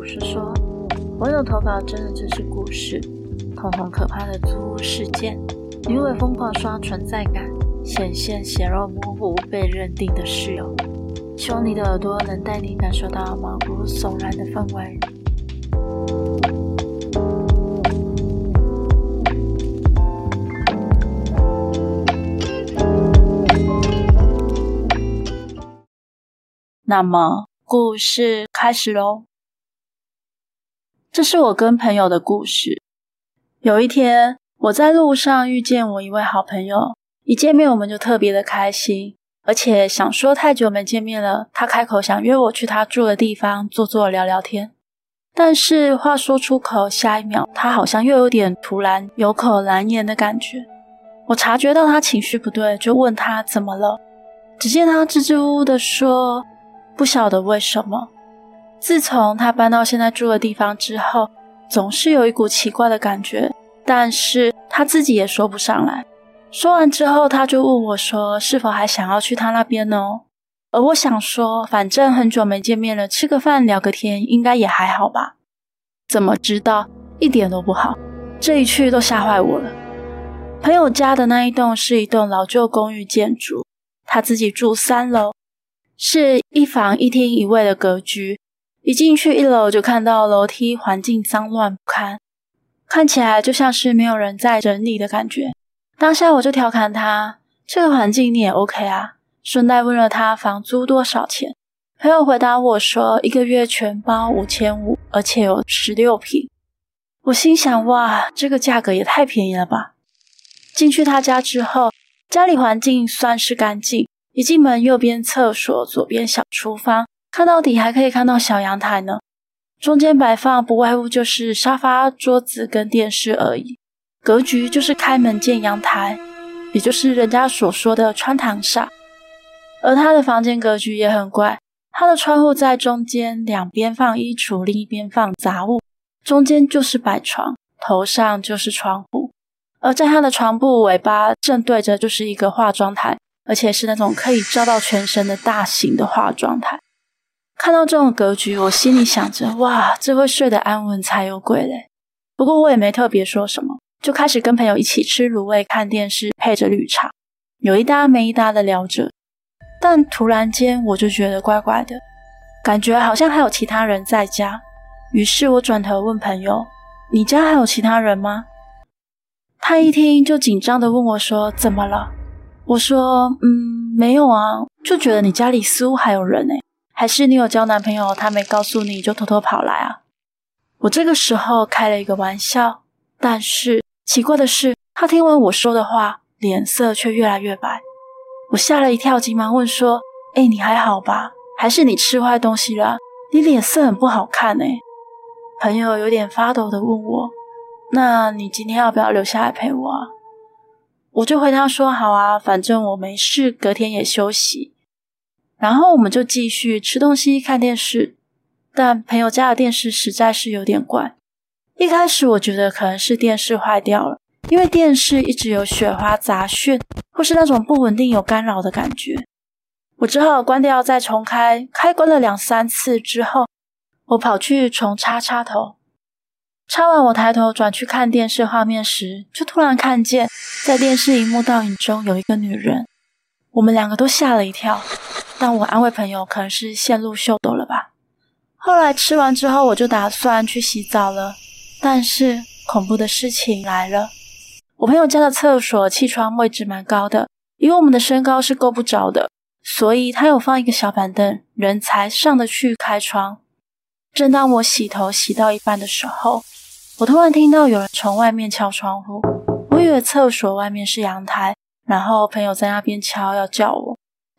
故事说，网友投稿真的真实故事，通通可怕的租屋事件，因为疯狂刷存在感，显现血肉模糊被认定的室友。希望你的耳朵能带你感受到毛骨悚然的氛围。那么，故事开始喽。这是我跟朋友的故事。有一天，我在路上遇见我一位好朋友，一见面我们就特别的开心。而且想说太久没见面了，他开口想约我去他住的地方坐坐聊聊天。但是话说出口，下一秒他好像又有点突然有口难言的感觉。我察觉到他情绪不对，就问他怎么了。只见他支支吾吾的说：“不晓得为什么，自从他搬到现在住的地方之后，总是有一股奇怪的感觉，但是他自己也说不上来。”说完之后，他就问我说：“是否还想要去他那边呢？”而我想说，反正很久没见面了，吃个饭聊个天，应该也还好吧。怎么知道一点都不好？这一去都吓坏我了。朋友家的那一栋是一栋老旧公寓建筑，他自己住三楼，是一房一厅一卫的格局。一进去一楼就看到楼梯环境脏乱不堪，看起来就像是没有人在整理的感觉。当下我就调侃他：“这个环境你也 OK 啊？”顺带问了他房租多少钱。朋友回答我说：“一个月全包五千五，而且有十六平。”我心想：“哇，这个价格也太便宜了吧！”进去他家之后，家里环境算是干净。一进门，右边厕所，左边小厨房，看到底还可以看到小阳台呢。中间摆放不外乎就是沙发、桌子跟电视而已。格局就是开门见阳台，也就是人家所说的穿堂煞。而他的房间格局也很怪，他的窗户在中间，两边放衣橱，另一边放杂物，中间就是摆床，头上就是窗户。而在他的床铺尾巴正对着就是一个化妆台，而且是那种可以照到全身的大型的化妆台。看到这种格局，我心里想着：哇，这会睡得安稳才有鬼嘞！不过我也没特别说什么。就开始跟朋友一起吃卤味、看电视，配着绿茶，有一搭没一搭的聊着。但突然间，我就觉得怪怪的，感觉好像还有其他人在家。于是我转头问朋友：“你家还有其他人吗？”他一听就紧张的问我说：“怎么了？”我说：“嗯，没有啊，就觉得你家里似乎还有人诶，还是你有交男朋友，他没告诉你就偷偷跑来啊？”我这个时候开了一个玩笑，但是。奇怪的是，他听完我说的话，脸色却越来越白。我吓了一跳，急忙问说：“哎，你还好吧？还是你吃坏东西了？你脸色很不好看哎。”朋友有点发抖的问我：“那你今天要不要留下来陪我啊？”我就回答说：“好啊，反正我没事，隔天也休息。”然后我们就继续吃东西、看电视。但朋友家的电视实在是有点怪。一开始我觉得可能是电视坏掉了，因为电视一直有雪花杂讯，或是那种不稳定、有干扰的感觉。我只好关掉再重开，开关了两三次之后，我跑去重插插头。插完，我抬头转去看电视画面时，就突然看见在电视荧幕倒影中有一个女人。我们两个都吓了一跳，但我安慰朋友，可能是线路秀逗了吧。后来吃完之后，我就打算去洗澡了。但是恐怖的事情来了，我朋友家的厕所气窗位置蛮高的，因为我们的身高是够不着的，所以他有放一个小板凳，人才上得去开窗。正当我洗头洗到一半的时候，我突然听到有人从外面敲窗户，我以为厕所外面是阳台，然后朋友在那边敲要叫我，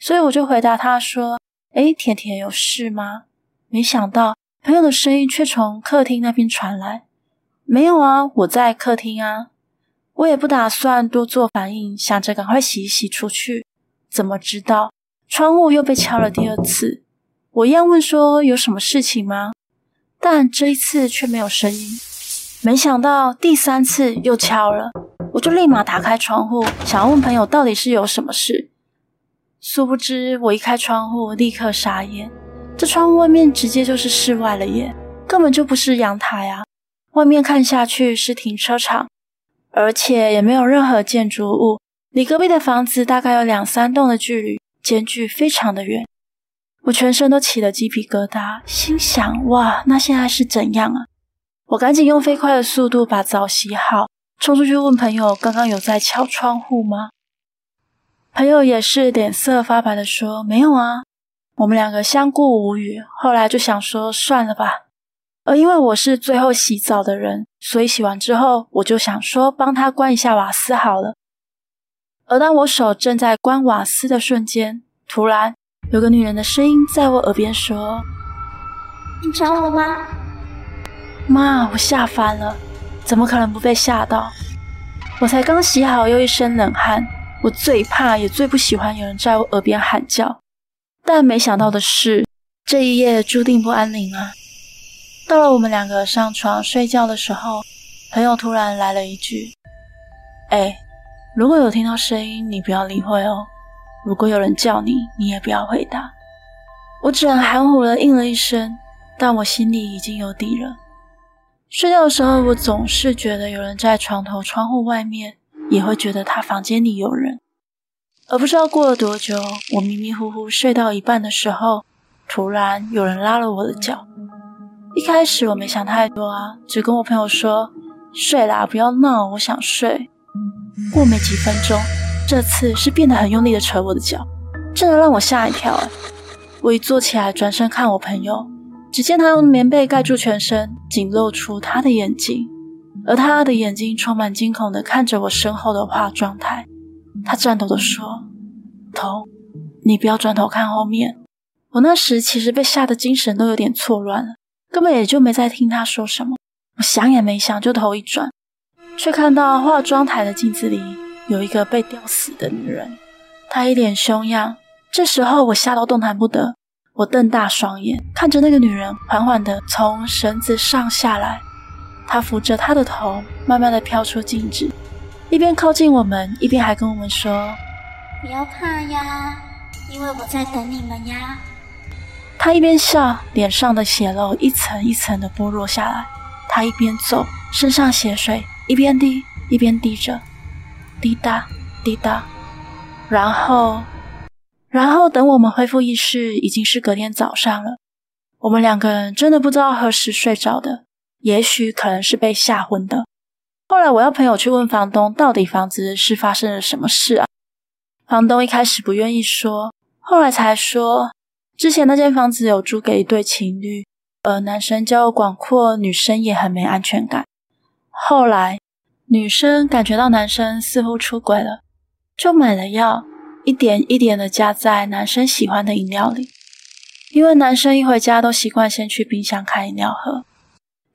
所以我就回答他说：“诶，甜甜有事吗？”没想到朋友的声音却从客厅那边传来。没有啊，我在客厅啊。我也不打算多做反应，想着赶快洗一洗出去。怎么知道窗户又被敲了第二次？我一样问说有什么事情吗？但这一次却没有声音。没想到第三次又敲了，我就立马打开窗户，想要问朋友到底是有什么事。殊不知我一开窗户，立刻傻眼，这窗户外面直接就是室外了耶。根本就不是阳台啊！外面看下去是停车场，而且也没有任何建筑物，离隔壁的房子大概有两三栋的距离，间距非常的远。我全身都起了鸡皮疙瘩，心想：哇，那现在是怎样啊？我赶紧用飞快的速度把澡洗好，冲出去问朋友：刚刚有在敲窗户吗？朋友也是脸色发白的说：没有啊。我们两个相顾无语，后来就想说算了吧。而因为我是最后洗澡的人，所以洗完之后，我就想说帮他关一下瓦斯好了。而当我手正在关瓦斯的瞬间，突然有个女人的声音在我耳边说：“你找我吗？”妈，我吓翻了，怎么可能不被吓到？我才刚洗好，又一身冷汗。我最怕也最不喜欢有人在我耳边喊叫。但没想到的是，这一夜注定不安宁啊！到了我们两个上床睡觉的时候，朋友突然来了一句：“哎。”如果有听到声音，你不要理会哦。如果有人叫你，你也不要回答。我只能含糊的应了一声，但我心里已经有底了。睡觉的时候，我总是觉得有人在床头窗户外面，也会觉得他房间里有人。而不知道过了多久，我迷迷糊糊睡到一半的时候，突然有人拉了我的脚。一开始我没想太多啊，只跟我朋友说：“睡啦，不要闹，我想睡。”过没几分钟，这次是变得很用力的扯我的脚，真的让我吓一跳！我一坐起来，转身看我朋友，只见他用棉被盖住全身，仅露出他的眼睛，而他的眼睛充满惊恐的看着我身后的化妆台。他颤抖的说：“头，你不要转头看后面。”我那时其实被吓得精神都有点错乱了，根本也就没再听他说什么。我想也没想，就头一转。却看到化妆台的镜子里有一个被吊死的女人，她一脸凶样。这时候我吓到动弹不得，我瞪大双眼看着那个女人缓缓地从绳子上下来，她扶着他的头，慢慢的飘出镜子，一边靠近我们，一边还跟我们说：“不要怕呀，因为我在等你们呀。”他一边笑，脸上的血肉一层一层的剥落下来。他一边走，身上血水。一边滴一边滴着，滴答滴答，然后，然后等我们恢复意识，已经是隔天早上了。我们两个人真的不知道何时睡着的，也许可能是被吓昏的。后来我要朋友去问房东，到底房子是发生了什么事啊？房东一开始不愿意说，后来才说，之前那间房子有租给一对情侣，而男生交友广阔，女生也很没安全感。后来，女生感觉到男生似乎出轨了，就买了药，一点一点的加在男生喜欢的饮料里。因为男生一回家都习惯先去冰箱开饮料喝。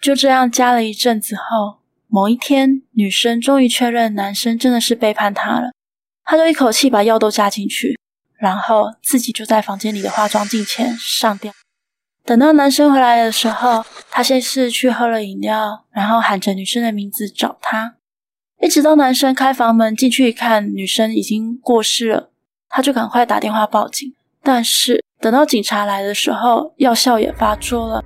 就这样加了一阵子后，某一天，女生终于确认男生真的是背叛她了，她就一口气把药都加进去，然后自己就在房间里的化妆镜前上吊。等到男生回来的时候，他先是去喝了饮料，然后喊着女生的名字找他，一直到男生开房门进去一看，女生已经过世了，他就赶快打电话报警。但是等到警察来的时候，药效也发作了，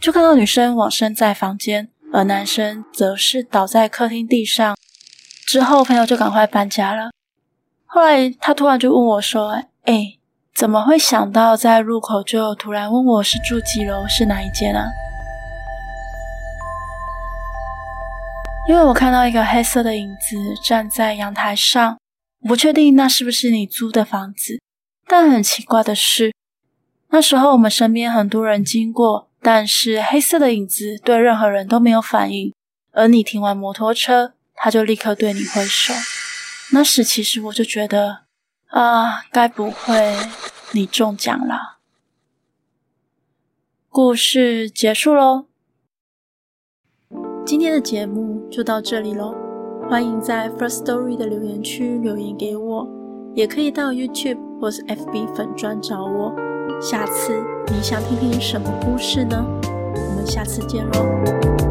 就看到女生往身在房间，而男生则是倒在客厅地上。之后朋友就赶快搬家了。后来他突然就问我说：“哎。”怎么会想到在入口就突然问我是住几楼，是哪一间啊？因为我看到一个黑色的影子站在阳台上，我不确定那是不是你租的房子。但很奇怪的是，那时候我们身边很多人经过，但是黑色的影子对任何人都没有反应。而你停完摩托车，他就立刻对你挥手。那时其实我就觉得。啊，该不会你中奖了？故事结束喽，今天的节目就到这里喽。欢迎在 First Story 的留言区留言给我，也可以到 YouTube 或是 FB 粉专找我。下次你想听听什么故事呢？我们下次见喽。